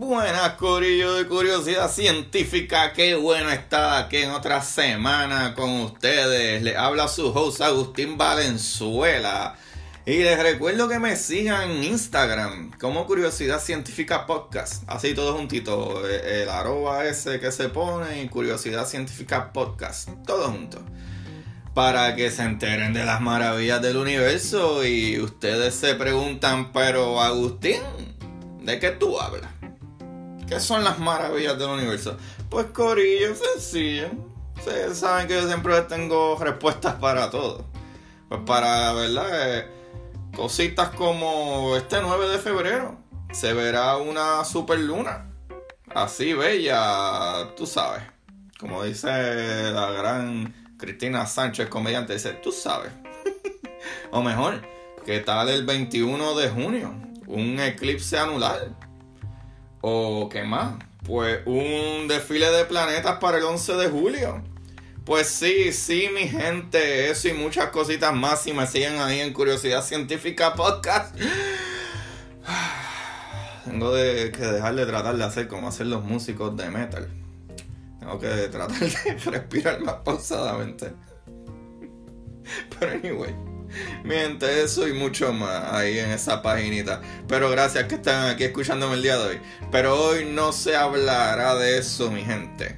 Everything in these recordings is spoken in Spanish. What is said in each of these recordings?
Buenas, Corillo de Curiosidad Científica. Qué bueno estar aquí en otra semana con ustedes. Les habla su host Agustín Valenzuela. Y les recuerdo que me sigan en Instagram como Curiosidad Científica Podcast. Así todo juntito. El arroba ese que se pone y Curiosidad Científica Podcast. Todo junto. Para que se enteren de las maravillas del universo. Y ustedes se preguntan, pero Agustín, ¿de qué tú hablas? ¿Qué son las maravillas del universo? Pues Corillo, sencillo. Ustedes saben que yo siempre tengo respuestas para todo. Pues para, ¿verdad? Eh, cositas como este 9 de febrero se verá una super luna. Así bella, tú sabes. Como dice la gran Cristina Sánchez, comediante, dice, tú sabes. o mejor, ¿qué tal el 21 de junio? Un eclipse anular ¿O qué más? Pues un desfile de planetas para el 11 de julio. Pues sí, sí, mi gente, eso y muchas cositas más. Si me siguen ahí en Curiosidad Científica Podcast. Tengo que dejar de tratar de hacer como hacen los músicos de metal. Tengo que tratar de respirar más pausadamente. Pero anyway. Miente eso y mucho más ahí en esa paginita. Pero gracias que están aquí escuchándome el día de hoy. Pero hoy no se hablará de eso, mi gente.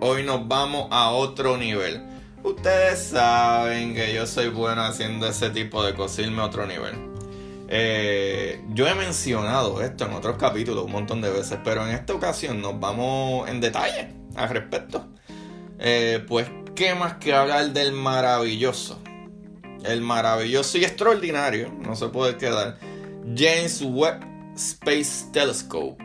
Hoy nos vamos a otro nivel. Ustedes saben que yo soy bueno haciendo ese tipo de cosas, a otro nivel. Eh, yo he mencionado esto en otros capítulos un montón de veces, pero en esta ocasión nos vamos en detalle al respecto. Eh, pues, ¿qué más que hablar del maravilloso? El maravilloso y extraordinario, no se puede quedar, James Webb Space Telescope.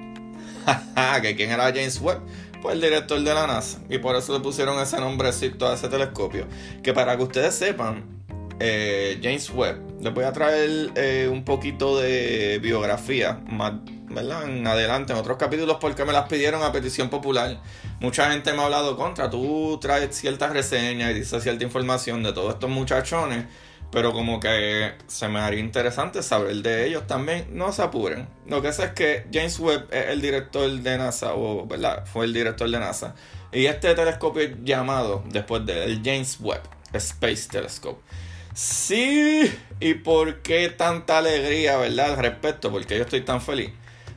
¿Que ¿Quién era James Webb? Pues el director de la NASA. Y por eso le pusieron ese nombrecito a ese telescopio. Que para que ustedes sepan, eh, James Webb, les voy a traer eh, un poquito de biografía más, ¿verdad? En adelante, en otros capítulos, porque me las pidieron a petición popular. Mucha gente me ha hablado contra, tú traes ciertas reseñas y dices cierta información de todos estos muchachones pero como que se me haría interesante saber de ellos también. No se apuren. Lo que sé es que James Webb es el director de NASA, o ¿verdad? Fue el director de NASA. Y este telescopio llamado, después de el James Webb Space Telescope. Sí, ¿y por qué tanta alegría, verdad, al respecto? Porque yo estoy tan feliz.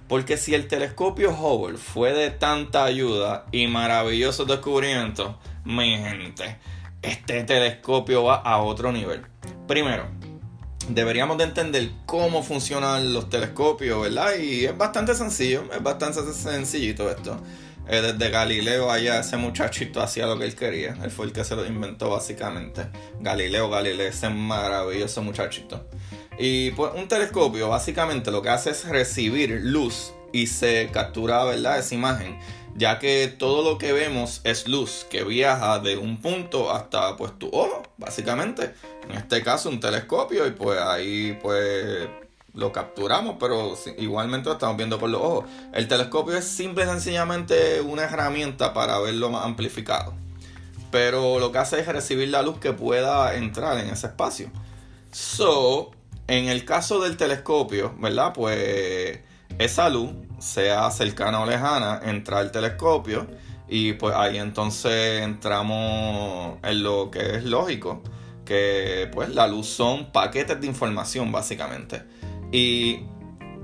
Porque si el telescopio Hubble fue de tanta ayuda y maravilloso descubrimiento, mi gente, este telescopio va a otro nivel. Primero, deberíamos de entender cómo funcionan los telescopios, ¿verdad? Y es bastante sencillo, es bastante sencillito esto. Eh, desde Galileo allá ese muchachito hacía lo que él quería. Él fue el que se lo inventó básicamente. Galileo Galileo, ese maravilloso muchachito. Y pues un telescopio básicamente lo que hace es recibir luz y se captura, ¿verdad? Esa imagen ya que todo lo que vemos es luz que viaja de un punto hasta pues tu ojo, básicamente. En este caso un telescopio y pues ahí pues lo capturamos, pero igualmente lo estamos viendo por los ojos. El telescopio es simple y sencillamente una herramienta para verlo más amplificado. Pero lo que hace es recibir la luz que pueda entrar en ese espacio. So, en el caso del telescopio, ¿verdad? Pues esa luz, sea cercana o lejana, entra al telescopio y pues ahí entonces entramos en lo que es lógico, que pues la luz son paquetes de información básicamente. ¿Y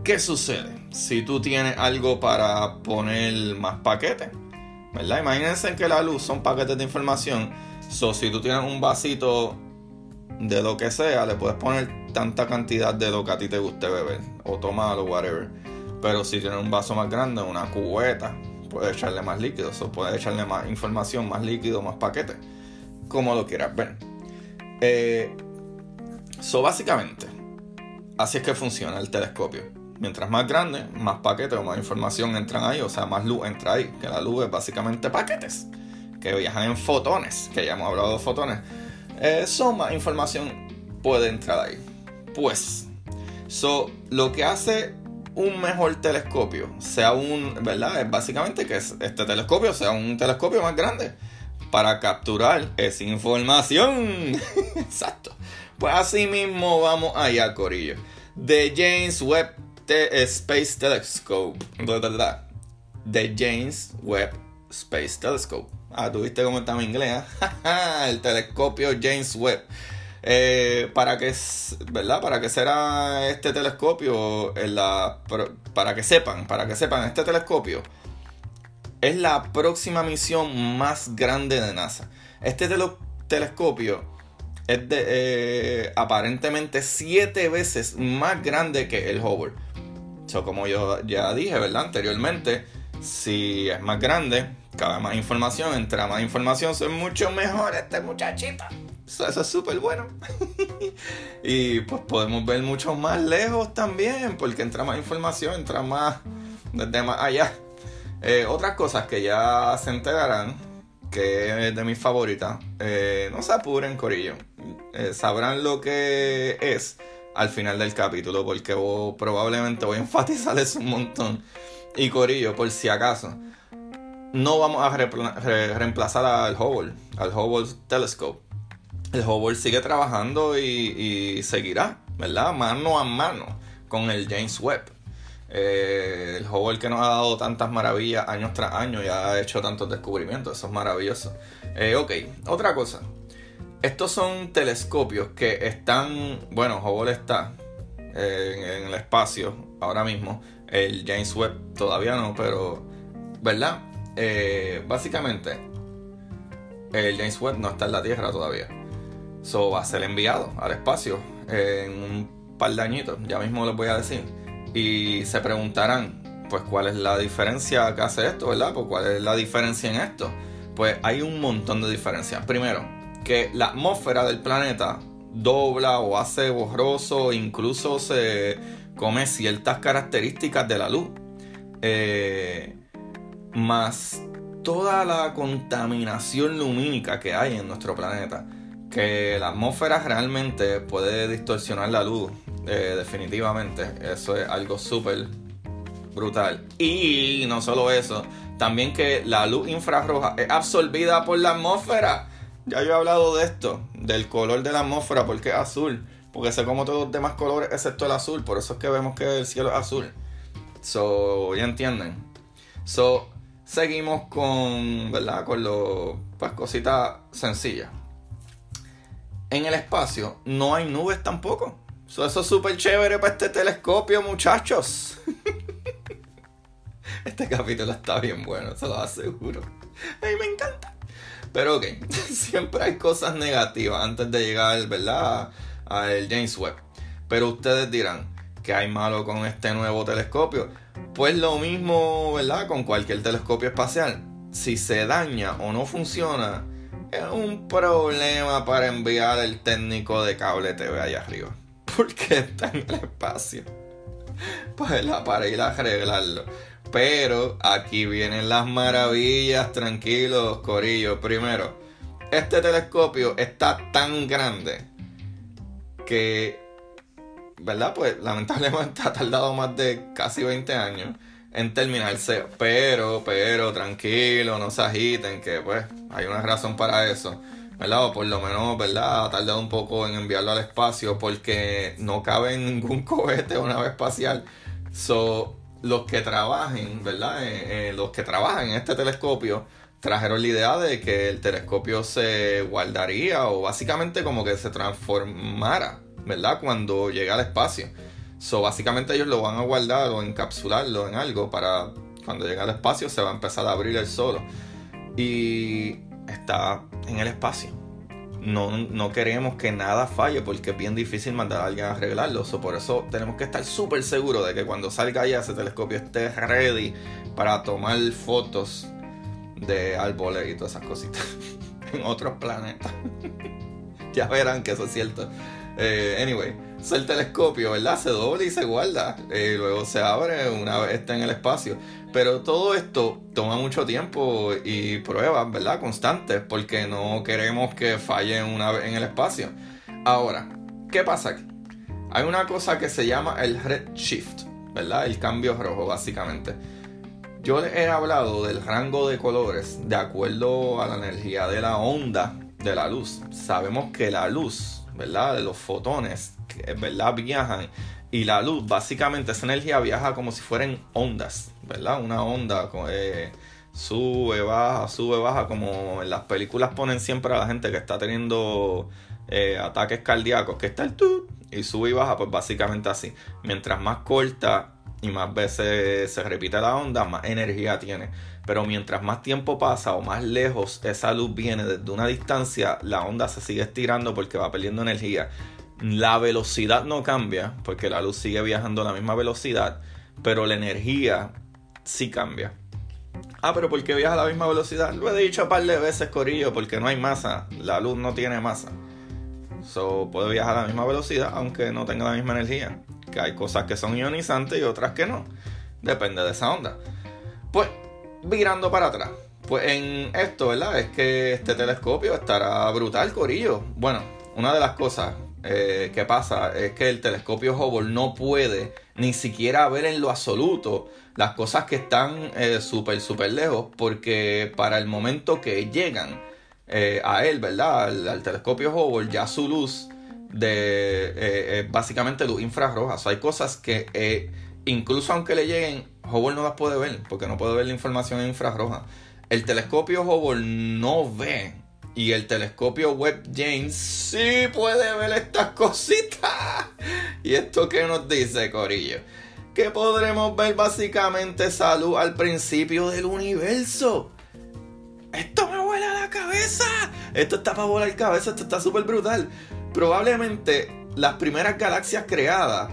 qué sucede si tú tienes algo para poner más paquetes? ¿Verdad? Imagínense que la luz son paquetes de información. So, si tú tienes un vasito de lo que sea, le puedes poner tanta cantidad de lo que a ti te guste beber o tomar o whatever. Pero si tiene un vaso más grande, una cubeta, puede echarle más líquido, o puede echarle más información, más líquido, más paquete, como lo quieras ver. Eh, so básicamente, así es que funciona el telescopio. Mientras más grande, más paquetes o más información entran ahí, o sea, más luz entra ahí. Que la luz es básicamente paquetes que viajan en fotones, que ya hemos hablado de fotones. Eh, más información puede entrar ahí. Pues, so, lo que hace un mejor telescopio, sea un, ¿verdad? Es básicamente que este telescopio sea un telescopio más grande para capturar esa información. Exacto. Pues así mismo vamos allá, Corillo. De James Webb Space Telescope. The James Webb Space Telescope. Ah, ¿tuviste cómo está mi inglés? ¿eh? el telescopio James Webb. Eh, para que verdad para que será este telescopio la, para que sepan para que sepan este telescopio es la próxima misión más grande de NASA este telescopio es de, eh, aparentemente siete veces más grande que el Hubble so, como yo ya dije verdad anteriormente si es más grande cabe más información entra más información es mucho mejor este muchachito eso es súper bueno. y pues podemos ver mucho más lejos también, porque entra más información, entra más desde más allá. Eh, otras cosas que ya se enterarán, que es de mis favoritas, eh, no se apuren, Corillo. Eh, sabrán lo que es al final del capítulo, porque probablemente voy a enfatizar eso un montón. Y Corillo, por si acaso, no vamos a reemplazar al Hubble, al Hubble Telescope el Hubble sigue trabajando y, seguirá, ¿verdad? Mano a mano con el James Webb. Eh, el Hubble que nos ha dado tantas maravillas años tras año y ha hecho tantos descubrimientos, eso es maravilloso. Eh, ok, otra cosa. Estos son telescopios que están, bueno, Hubble está eh, en, el espacio ahora mismo. El James Webb todavía no, pero, ¿verdad? Básicamente, el James Webb no está en la Tierra todavía. So va a ser enviado al espacio en un par de añitos, ya mismo les voy a decir. Y se preguntarán, pues, ¿cuál es la diferencia que hace esto, verdad? Pues, ¿cuál es la diferencia en esto? Pues hay un montón de diferencias. Primero, que la atmósfera del planeta dobla o hace borroso, incluso se come ciertas características de la luz. Eh, más toda la contaminación lumínica que hay en nuestro planeta que la atmósfera realmente puede distorsionar la luz, eh, definitivamente. Eso es algo súper brutal. Y no solo eso, también que la luz infrarroja es absorbida por la atmósfera. Ya yo he hablado de esto, del color de la atmósfera, porque es azul. Porque sé como todos los demás colores, excepto el azul. Por eso es que vemos que el cielo es azul. So, ya entienden. So, seguimos con, ¿verdad? Con los, pues, cositas sencillas en el espacio no hay nubes tampoco. eso es súper chévere para este telescopio, muchachos. este capítulo está bien bueno, se lo aseguro. A mí me encanta. Pero ok, siempre hay cosas negativas antes de llegar, ¿verdad? Al James Webb. Pero ustedes dirán, ¿qué hay malo con este nuevo telescopio? Pues lo mismo, ¿verdad? Con cualquier telescopio espacial. Si se daña o no funciona, es un problema para enviar el técnico de cable TV allá arriba. Porque está en el espacio. Pues para ir a arreglarlo. Pero aquí vienen las maravillas, tranquilos, Corillo. Primero, este telescopio está tan grande que, ¿verdad? Pues lamentablemente ha tardado más de casi 20 años en terminarse. Pero, pero, tranquilo, no se agiten, que pues hay una razón para eso. ¿verdad? O por lo menos, ¿verdad? Ha tardado un poco en enviarlo al espacio porque no cabe en ningún cohete o nave espacial. So, los que trabajen, ¿verdad? Eh, eh, los que trabajan en este telescopio trajeron la idea de que el telescopio se guardaría o básicamente como que se transformara, ¿verdad? Cuando llegue al espacio. So, básicamente ellos lo van a guardar o encapsularlo en algo para cuando llegue al espacio se va a empezar a abrir el solo. Y está en el espacio. No, no queremos que nada falle porque es bien difícil mandar a alguien a arreglarlo. So, por eso tenemos que estar súper seguros de que cuando salga allá ese telescopio esté ready para tomar fotos de árboles y todas esas cositas en otros planetas. ya verán que eso es cierto. Eh, anyway, el telescopio, ¿verdad? Se dobla y se guarda. Eh, luego se abre una vez está en el espacio. Pero todo esto toma mucho tiempo y pruebas, ¿verdad? Constantes, porque no queremos que falle una vez en el espacio. Ahora, ¿qué pasa aquí? Hay una cosa que se llama el redshift, ¿verdad? El cambio rojo, básicamente. Yo les he hablado del rango de colores de acuerdo a la energía de la onda de la luz. Sabemos que la luz ¿verdad? Los fotones, ¿verdad? Viajan Y la luz, básicamente, esa energía viaja como si fueran ondas, ¿verdad? Una onda eh, sube, baja, sube, baja, como en las películas ponen siempre a la gente que está teniendo eh, ataques cardíacos, que está el tut, y sube y baja, pues básicamente así. Mientras más corta y más veces se repite la onda, más energía tiene. Pero mientras más tiempo pasa o más lejos esa luz viene desde una distancia, la onda se sigue estirando porque va perdiendo energía. La velocidad no cambia porque la luz sigue viajando a la misma velocidad, pero la energía sí cambia. Ah, pero ¿por qué viaja a la misma velocidad? Lo he dicho un par de veces, Corillo, porque no hay masa. La luz no tiene masa. So, puede viajar a la misma velocidad aunque no tenga la misma energía. Que hay cosas que son ionizantes y otras que no. Depende de esa onda. Pues, virando para atrás. Pues en esto, ¿verdad? Es que este telescopio estará brutal, Corillo. Bueno, una de las cosas eh, que pasa es que el telescopio Hubble no puede ni siquiera ver en lo absoluto las cosas que están eh, súper, súper lejos, porque para el momento que llegan eh, a él, ¿verdad? Al, telescopio Hubble, ya su luz de básicamente luz infrarroja. hay cosas que incluso aunque le lleguen, Hubble no las puede ver, porque no puede ver la información infrarroja. El telescopio Hubble no ve y el telescopio Webb James sí puede ver estas cositas. ¿Y esto qué nos dice, Corillo? Que podremos ver básicamente salud al principio del universo. Esto me vuela la cabeza. Esto está para volar la cabeza, esto está súper brutal. Probablemente las primeras galaxias creadas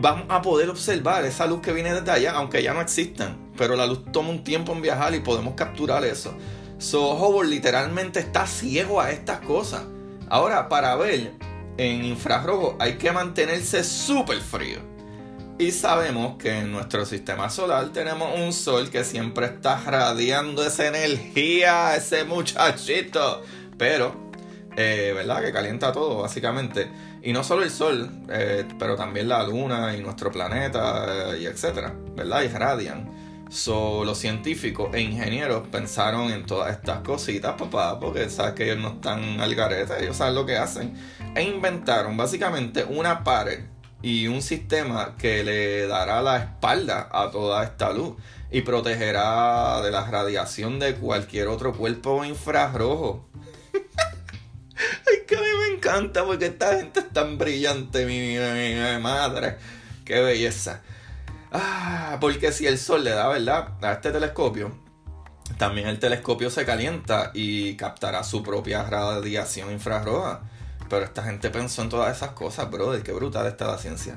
vamos a poder observar esa luz que viene desde allá, aunque ya no existan. Pero la luz toma un tiempo en viajar y podemos capturar eso. So Hubble literalmente está ciego a estas cosas. Ahora, para ver en infrarrojo hay que mantenerse súper frío. Y sabemos que en nuestro sistema solar tenemos un sol que siempre está radiando esa energía, ese muchachito. Pero, eh, ¿verdad? Que calienta todo, básicamente. Y no solo el sol, eh, pero también la luna y nuestro planeta, y etcétera, ¿verdad? Y radian. So, los científicos e ingenieros pensaron en todas estas cositas, papá, porque sabes que ellos no están al garete, ellos saben lo que hacen. E inventaron básicamente una pared y un sistema que le dará la espalda a toda esta luz y protegerá de la radiación de cualquier otro cuerpo infrarrojo. Encanta porque esta gente es tan brillante, mi, madre. Qué belleza. Ah, porque si el sol le da, ¿verdad? A este telescopio, también el telescopio se calienta y captará su propia radiación infrarroja. Pero esta gente pensó en todas esas cosas, brother. Qué brutal está la ciencia.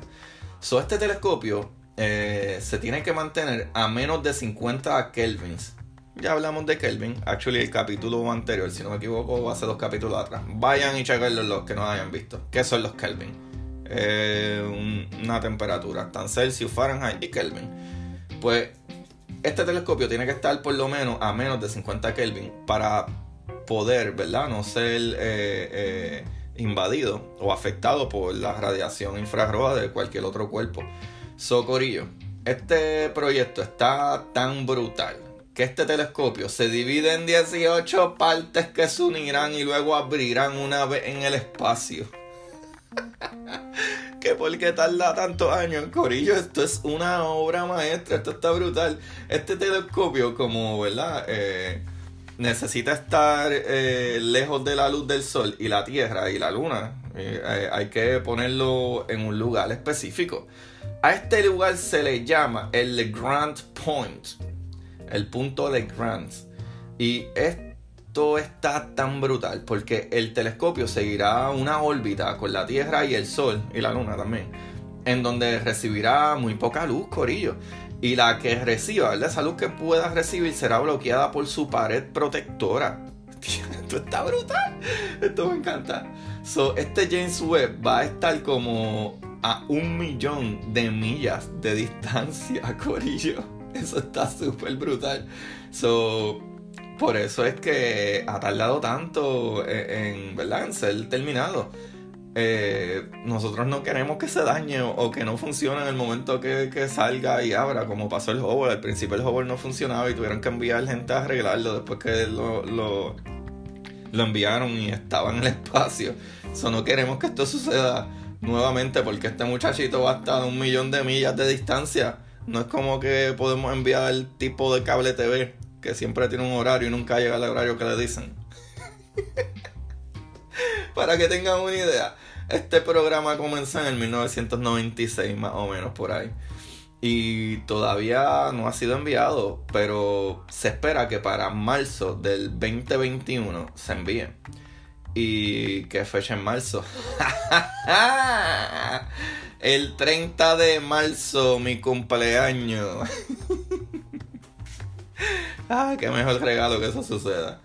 So, este telescopio eh, se tiene que mantener a menos de 50 kelvins. Ya hablamos de Kelvin. Actually, el capítulo anterior, si no me equivoco, hace dos capítulos atrás. Vayan y chequenlo los que no hayan visto. ¿Qué son los Kelvin? eh, una temperatura, tan Celsius, Fahrenheit y Kelvin. Pues este telescopio tiene que estar por lo menos a menos de 50 Kelvin para poder, ¿verdad? No ser eh, eh, invadido o afectado por la radiación infrarroja de cualquier otro cuerpo. Socorillo, este proyecto está tan brutal que este telescopio se divide en 18 partes que se unirán y luego abrirán una vez en el espacio. que por qué tarda tantos años, Corillo, esto es una obra maestra, esto está brutal. Este telescopio, como, ¿verdad? Eh, necesita estar eh, lejos de la luz del sol y la tierra y la luna. Eh, hay que ponerlo en un lugar específico. A este lugar se le llama el Grant Point, el punto de Grant. Y es está tan brutal porque el telescopio seguirá una órbita con la Tierra y el Sol y la Luna también, en donde recibirá muy poca luz, Corillo. Y la que reciba, esa luz que pueda recibir será bloqueada por su pared protectora. Esto está brutal. Esto me encanta. So, este James Webb va a estar como a un millón de millas de distancia, Corillo. Eso está súper brutal. So, por eso es que ha tardado tanto en, ¿verdad? en ser terminado. Eh, nosotros no queremos que se dañe o, que no funcione en el momento que, salga y abra, como pasó el Hubble. Al principio el Hubble no funcionaba y tuvieron que enviar gente a arreglarlo después que lo, lo, lo enviaron y estaba en el espacio. Eso no queremos que esto suceda nuevamente porque este muchachito va hasta un millón de millas de distancia. No es como que podemos enviar el tipo de cable TV que siempre tiene un horario y nunca llega al horario que le dicen. Para que tengan una idea, este programa comenzó en el 1996 más o menos por ahí. Y todavía no ha sido enviado, pero se espera que para marzo del 2021 se envíe. ¿Y qué fecha en marzo? el 30 de marzo, mi cumpleaños. ah, qué mejor regalo que eso suceda.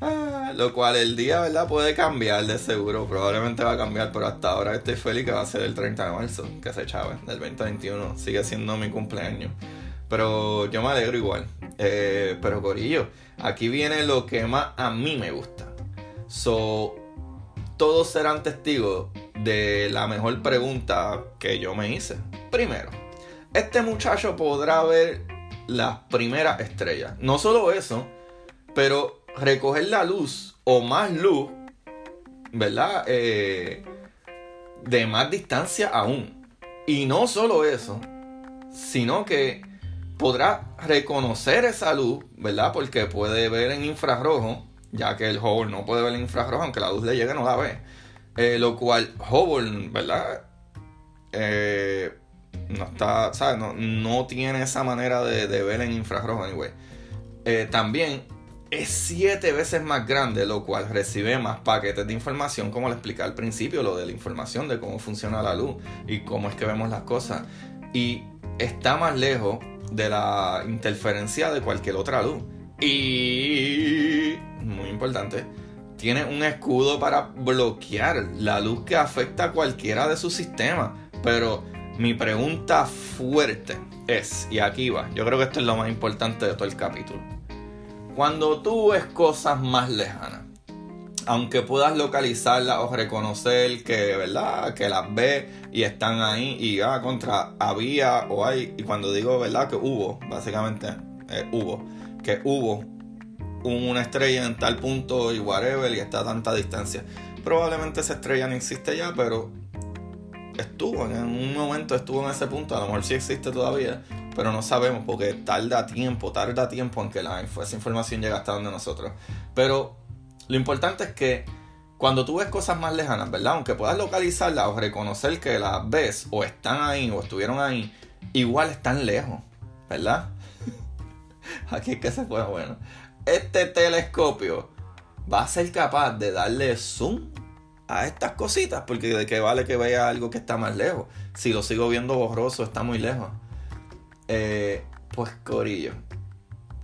Ah, lo cual el día, ¿verdad? Puede cambiar de seguro. Probablemente va a cambiar, pero hasta ahora estoy feliz que va a ser el 30 de marzo, que se chave, del 2021. Sigue siendo mi cumpleaños. Pero yo me alegro igual. Eh, pero Corillo, aquí viene lo que más a mí me gusta. So, todos serán testigos de la mejor pregunta que yo me hice. Primero, este muchacho podrá ver las primeras estrellas. No solo eso, pero recoger la luz o más luz, ¿verdad? Eh, de más distancia aún. Y no solo eso, sino que podrá reconocer esa luz, ¿verdad? Porque puede ver en infrarrojo, ya que el Hubble no puede ver en infrarrojo, aunque la luz le llegue, no la ve. Eh, lo cual Hubble, ¿verdad? Eh, no está, ¿sabes? No, tiene esa manera de, ver en infrarrojo, anyway. también es siete veces más grande, lo cual recibe más paquetes de información, como le expliqué al principio, lo de la información de cómo funciona la luz y cómo es que vemos las cosas. Y está más lejos de la interferencia de cualquier otra luz. Y, muy importante, tiene un escudo para bloquear la luz que afecta a cualquiera de sus sistemas. Pero mi pregunta fuerte es, y aquí va, yo creo que esto es lo más importante de todo el capítulo cuando tú ves cosas más lejanas, aunque puedas localizarlas o reconocer que, ¿verdad? Que las ves y están ahí y ah, contra había o hay, y cuando digo, ¿verdad? Que hubo, básicamente, eh, hubo, que hubo una estrella en tal punto y whatever y está a tanta distancia. Probablemente esa estrella no existe ya, pero estuvo, en un momento estuvo en ese punto, a lo mejor sí existe todavía, pero no sabemos porque tarda tiempo, tarda tiempo en que la, esa información llegue hasta donde nosotros. Pero lo importante es que cuando tú ves cosas más lejanas, ¿verdad? Aunque puedas localizarlas o reconocer que las ves o están ahí o estuvieron ahí, igual están lejos, ¿verdad? Aquí es que se fue bueno. Este telescopio va a ser capaz de darle zoom a estas cositas, porque de qué vale que vea algo que está más lejos. Si lo sigo viendo borroso, está muy lejos. Eh, pues Corillo.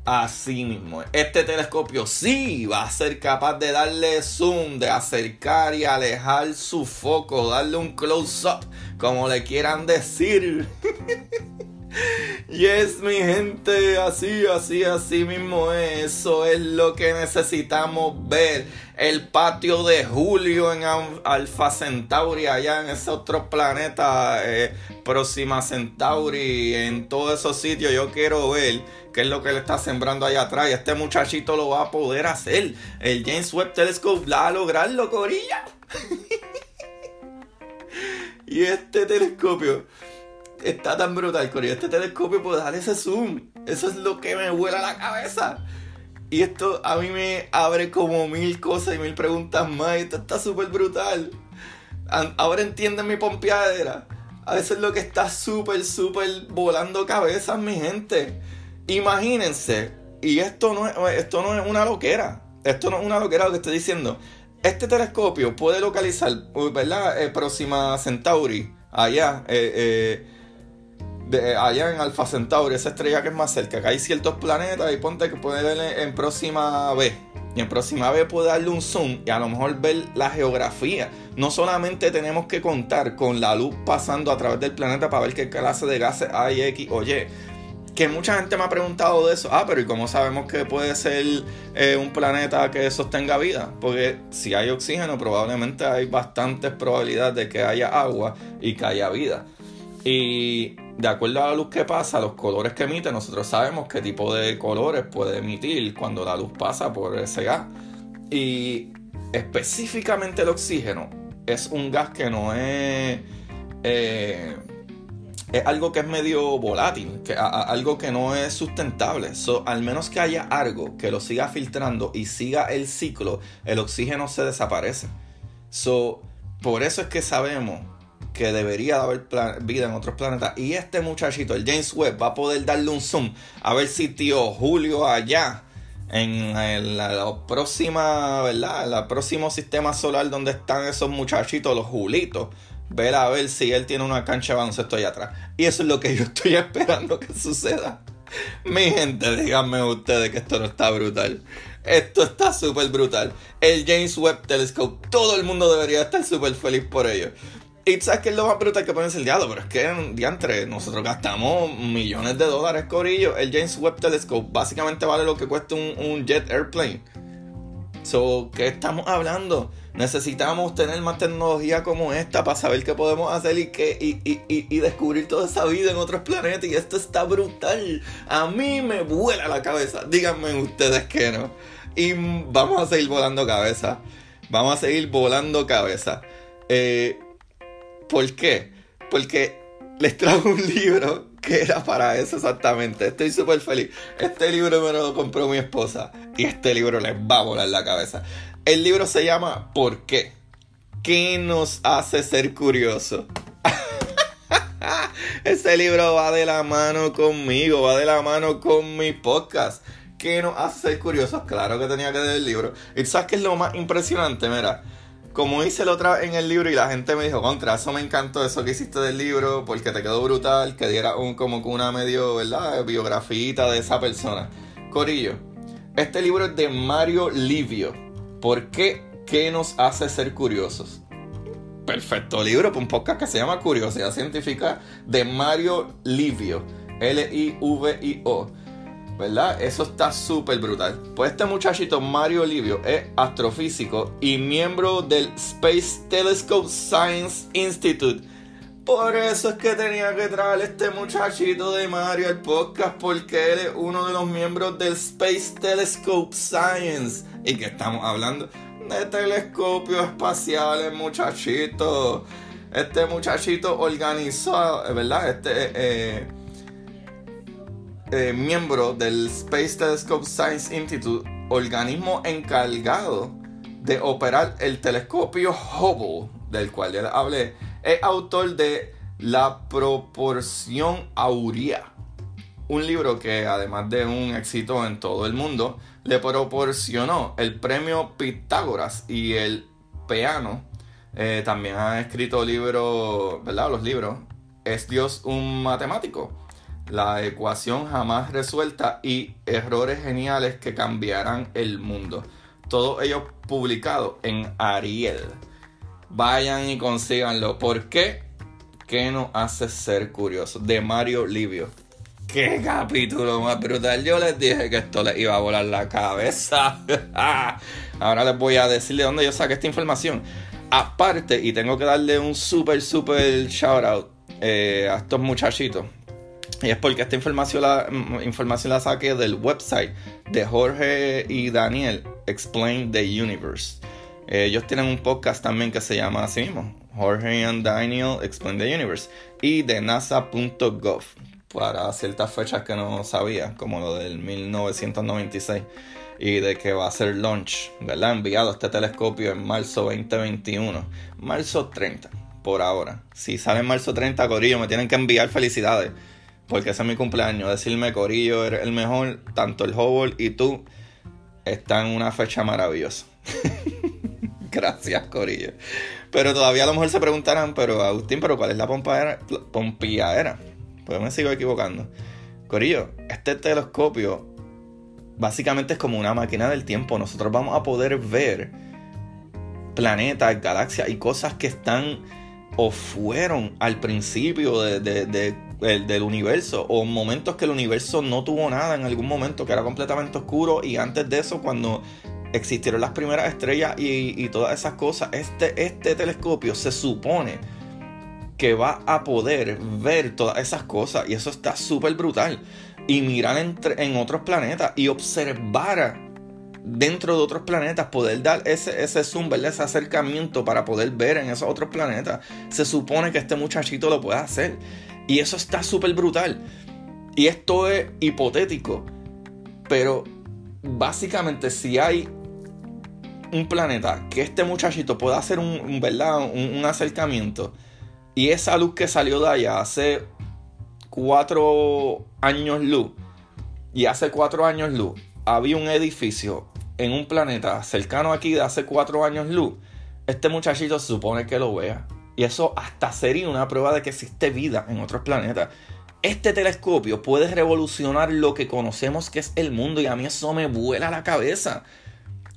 Así mismo. Este telescopio sí va a ser capaz de darle zoom, de acercar y alejar su foco, darle un close-up, como le quieran decir. Yes, mi gente, así, así, así mismo Eso es lo que necesitamos ver. El patio de Julio en Alfa Centauri, allá en ese otro planeta, eh, Próxima Centauri, en todos esos sitios. Yo quiero ver qué es lo que le está sembrando allá atrás. Y este muchachito lo va a poder hacer. El James Webb Telescope va a lograrlo, Corilla. y este telescopio está tan brutal, Corio. Este telescopio puede dar ese zoom. Eso es lo que me vuela la cabeza. Y esto a mí me abre como mil cosas y mil preguntas más. Esto está súper brutal. Ahora entienden mi pompeadera. A veces lo que está súper, súper volando cabezas, mi gente. Imagínense. Y esto no, es, esto no es una loquera. Esto no es una loquera lo que estoy diciendo. Este telescopio puede localizar, ¿verdad? Eh, próxima Centauri, allá. Eh, eh, allá en Alfa Centauri, esa estrella que es más cerca, que hay ciertos planetas y ponte que puede ver en próxima B. Y en próxima B puede darle un zoom y a lo mejor ver la geografía. No solamente tenemos que contar con la luz pasando a través del planeta para ver qué clase de gases hay, X o Y. Que mucha gente me ha preguntado de eso. Ah, pero ¿y cómo sabemos que puede ser eh, un planeta que sostenga vida? Porque si hay oxígeno, probablemente hay bastantes probabilidades de que haya agua y que haya vida. Y de acuerdo a la luz que pasa, los colores que emite, nosotros sabemos qué tipo de colores puede emitir cuando la luz pasa por ese gas. Y específicamente el oxígeno es un gas que no es eh, es algo que es medio volátil, que, algo que no es sustentable. So, al menos que haya algo que lo siga filtrando y siga el ciclo, el oxígeno se desaparece. So, por eso es que sabemos que debería haber vida en otros planetas. Y este muchachito, el James Webb, va a poder darle un zoom a ver si tío Julio allá en la, próxima, ¿verdad? El próximo sistema solar donde están esos muchachitos, los Julitos ver a ver si él tiene una cancha de baloncesto allá atrás. Y eso es lo que yo estoy esperando que suceda. Mi gente, díganme ustedes que esto no está brutal. Esto está súper brutal. El James Webb Telescope, todo el mundo debería estar súper feliz por ello. Y sabes que es lo más brutal que pueden ser diablo, pero es que diantre nosotros gastamos millones de dólares, Corillo. El James Webb Telescope básicamente vale lo que cuesta un, jet airplane. So, ¿qué estamos hablando? Necesitamos tener más tecnología como esta para saber qué podemos hacer y, qué, y, descubrir toda esa vida en otros planetas. Y esto está brutal. A mí me vuela la cabeza. Díganme ustedes que no. Y vamos a seguir volando cabeza. Vamos a seguir volando cabeza. Eh, ¿Por qué? Porque les trajo un libro que era para eso exactamente. Estoy súper feliz. Este libro me lo compró mi esposa y este libro les va a volar la cabeza. El libro se llama ¿Por qué? ¿Qué nos hace ser curiosos? Ese libro va de la mano conmigo, va de la mano con mi podcast. ¿Qué nos hace ser curiosos? Claro que tenía que leer el libro. ¿Y sabes qué es lo más impresionante? Mira, como hice la otra vez en el libro y la gente me dijo, contra, eso me encantó, eso que hiciste del libro, porque te quedó brutal, que diera un, como una medio, ¿verdad? Biografía de esa persona. Corillo, este libro es de Mario Livio. ¿Por qué? ¿Qué nos hace ser curiosos? Perfecto libro un podcast que se llama Curiosidad Científica de Mario Livio. L-I-V-I-O. ¿Verdad? Eso está súper brutal. Pues este muchachito Mario Livio es astrofísico y miembro del Space Telescope Science Institute. Por eso es que tenía que traer este muchachito de Mario al podcast porque él es uno de los miembros del Space Telescope Science. Y que estamos hablando de telescopios espaciales, muchachito. Este muchachito organizó, ¿verdad? Este... Eh, eh, miembro del Space Telescope Science Institute, organismo encargado de operar el telescopio Hubble, del cual ya hablé, es autor de La Proporción Aurea, un libro que además de un éxito en todo el mundo, le proporcionó el premio Pitágoras y el Peano. Eh, también ha escrito libros, ¿verdad? Los libros. ¿Es Dios un matemático? La ecuación jamás resuelta y errores geniales que cambiarán el mundo. Todo ello publicado en Ariel. Vayan y consíganlo. ¿Por qué? ¿Qué nos hace ser curiosos? De Mario Livio. ¡Qué capítulo más brutal! Yo les dije que esto les iba a volar la cabeza. Ahora les voy a decir de dónde yo saqué esta información. Aparte, y tengo que darle un super, super shout out eh, a estos muchachitos y es porque esta información la, mm, información la saqué del website de Jorge y Daniel, Explain the Universe. Ellos tienen un podcast también que se llama así mismo, Jorge and Daniel Explain the Universe. Y de nasa.gov, para ciertas fechas que no sabía, como lo del 1996. Y de que va a ser launch, ¿verdad? Enviado este telescopio en marzo 2021. Marzo 30, por ahora. Si sale en marzo 30, Corillo, me tienen que enviar felicidades porque ese es mi cumpleaños. Decirme, Corillo, eres el mejor, tanto el Hubble y tú están en una fecha maravillosa. Gracias, Corillo. Pero todavía a lo mejor se preguntarán, pero Agustín, ¿pero cuál es la pompiadera? Pues me sigo equivocando. Corillo, este telescopio básicamente es como una máquina del tiempo. Nosotros vamos a poder ver planetas, galaxias y cosas que están o fueron al principio de, del universo o momentos que el universo no tuvo nada en algún momento que era completamente oscuro y antes de eso cuando existieron las primeras estrellas y, todas esas cosas este, este telescopio se supone que va a poder ver todas esas cosas y eso está súper brutal y mirar en otros planetas y observar dentro de otros planetas, poder dar ese, ese zoom, ese acercamiento para poder ver en esos otros planetas. Se supone que este muchachito lo puede hacer. Y eso está súper brutal. Y esto es hipotético. Pero básicamente si hay un planeta que este muchachito pueda hacer un, ¿verdad? Un, acercamiento y esa luz que salió de allá hace cuatro años luz y hace cuatro años luz había un edificio en un planeta cercano aquí de hace cuatro años luz, este muchachito se supone que lo vea. Y eso hasta sería una prueba de que existe vida en otros planetas. Este telescopio puede revolucionar lo que conocemos que es el mundo y a mí eso me vuela la cabeza.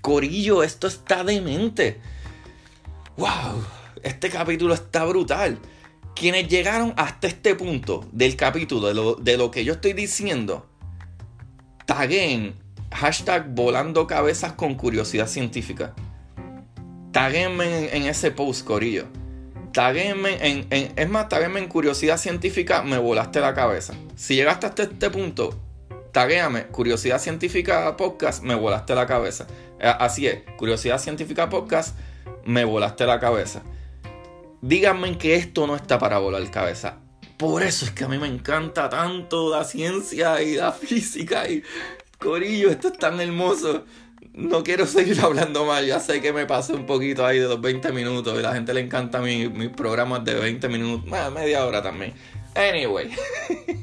Corillo, esto está demente. ¡Wow! Este capítulo está brutal. Quienes llegaron hasta este punto del capítulo, de lo, de lo que yo estoy diciendo, taguen hashtag volando cabezas con curiosidad científica. Taguenme en, ese post, Corillo. Taguenme en, es más, en curiosidad científica, me volaste la cabeza. Si llegaste hasta este punto, taguéame curiosidad científica podcast, me volaste la cabeza. Eh, así es, curiosidad científica podcast, me volaste la cabeza. Díganme que esto no está para volar cabeza. Por eso es que a mí me encanta tanto la ciencia y la física y Corillo, esto es tan hermoso. No quiero seguir hablando más, ya sé que me pasé un poquito ahí de los 20 minutos y la gente le encanta mis programas de 20 minutos, media hora también. Anyway,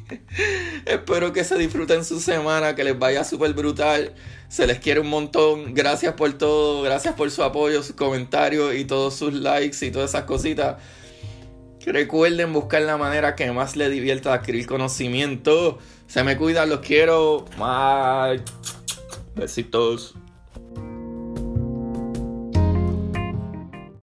espero que se disfruten su semana, que les vaya súper brutal. Se les quiere un montón. Gracias por todo, gracias por su apoyo, sus comentarios y todos sus likes y todas esas cositas. Recuerden buscar la manera que más les divierta adquirir conocimiento. Se me cuidan, los quiero. Bye. Besitos.